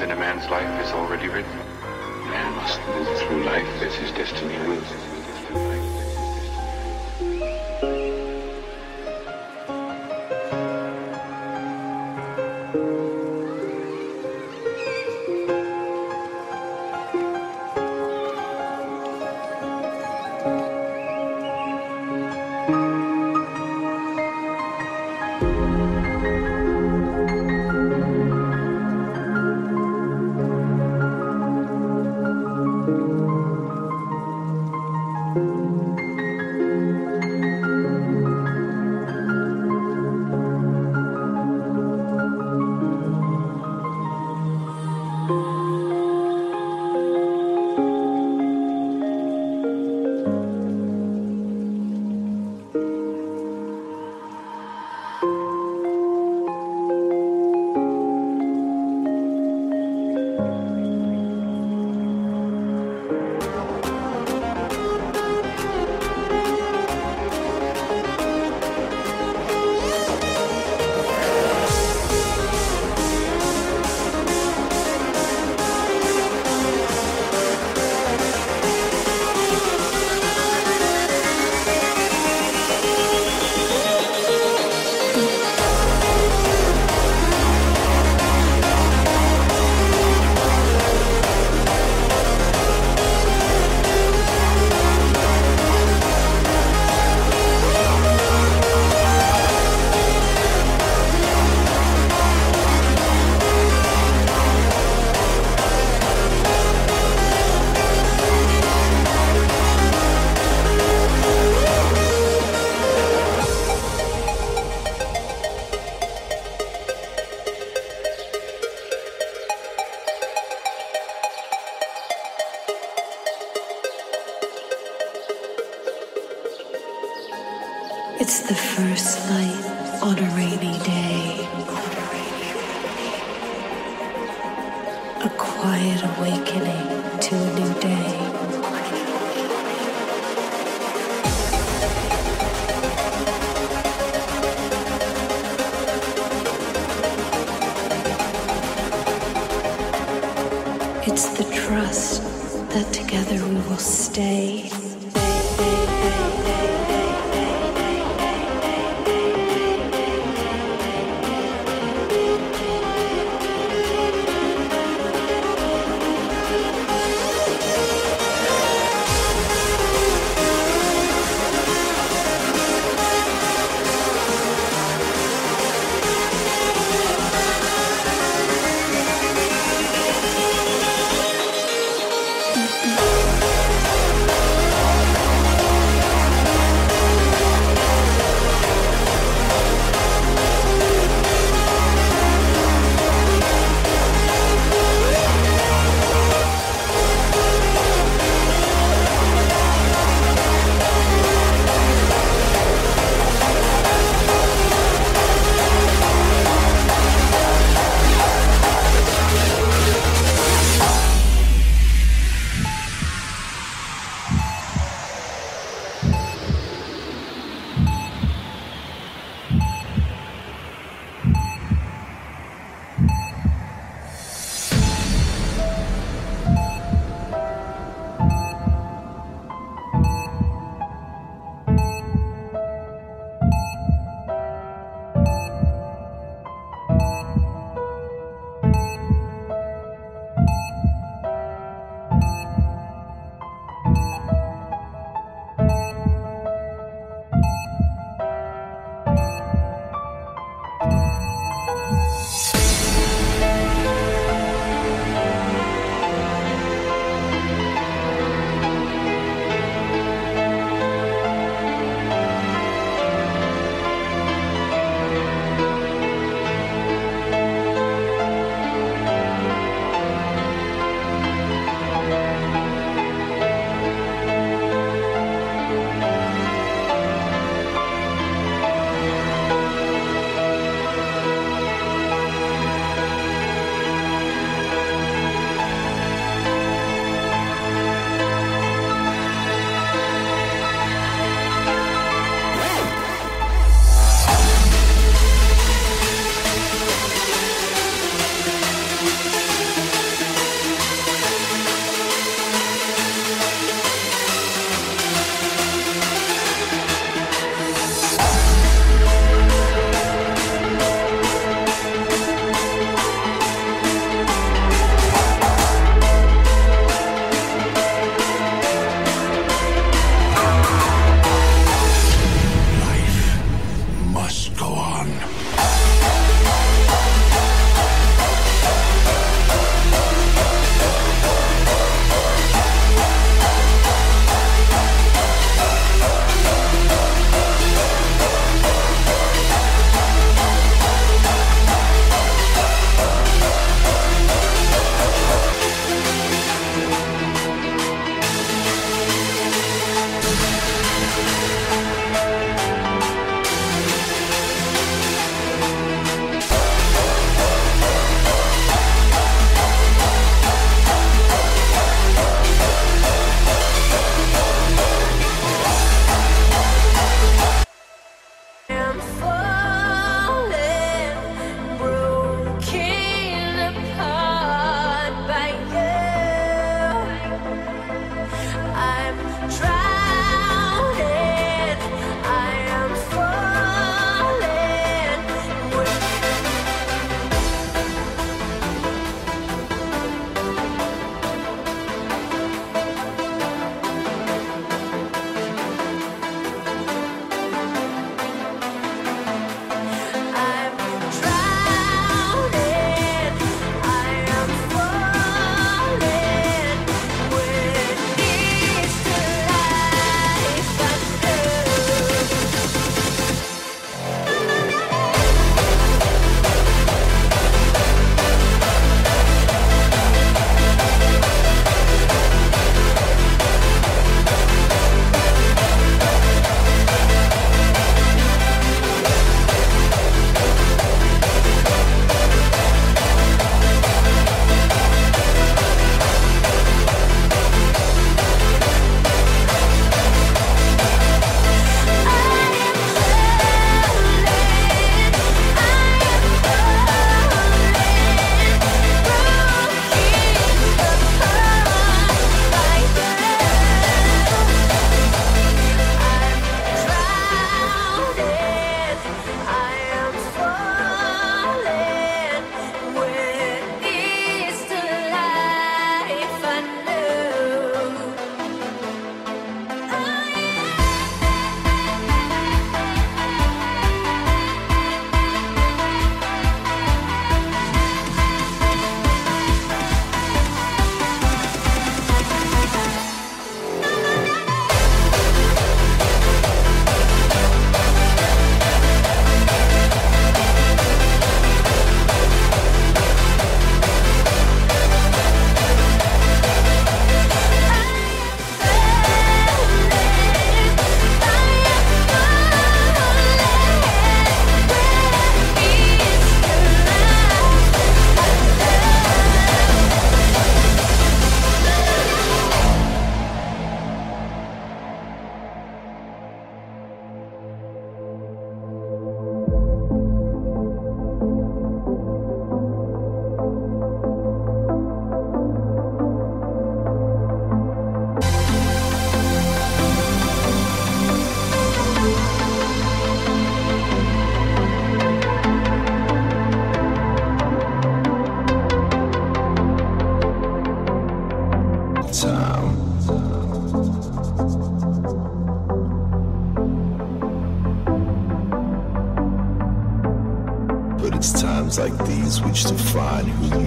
in a man's life is already written. Man must move through life as his destiny wills.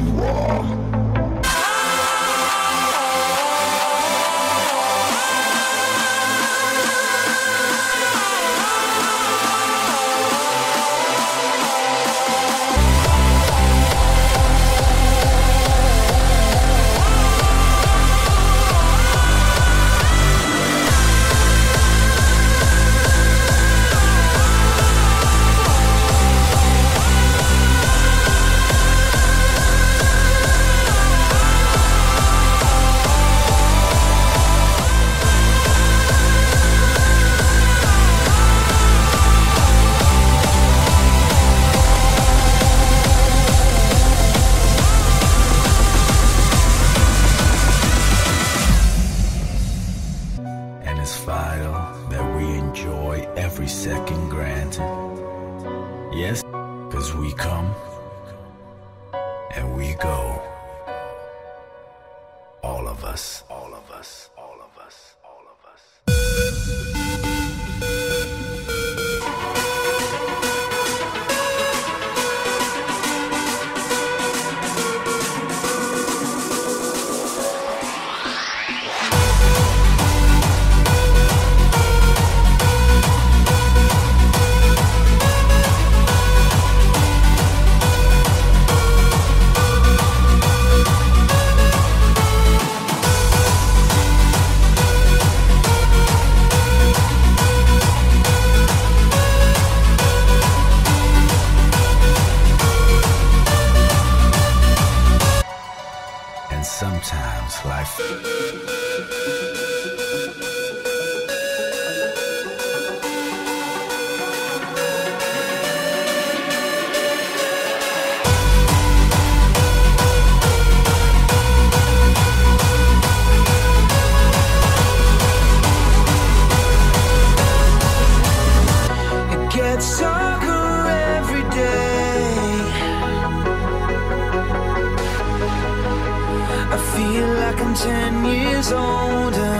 Raw. ten years older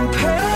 compare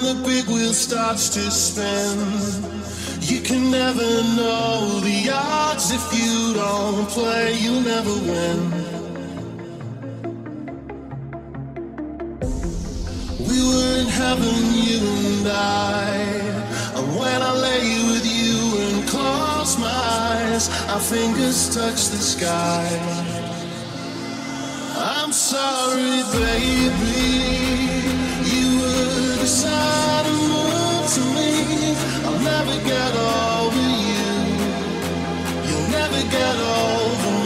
the big wheel starts to spin. You can never know the odds if you don't play, you'll never win. We were in heaven, you and I. And when I lay with you and close my eyes, our fingers touch the sky. I'm sorry, baby never get over you. You'll never get over me.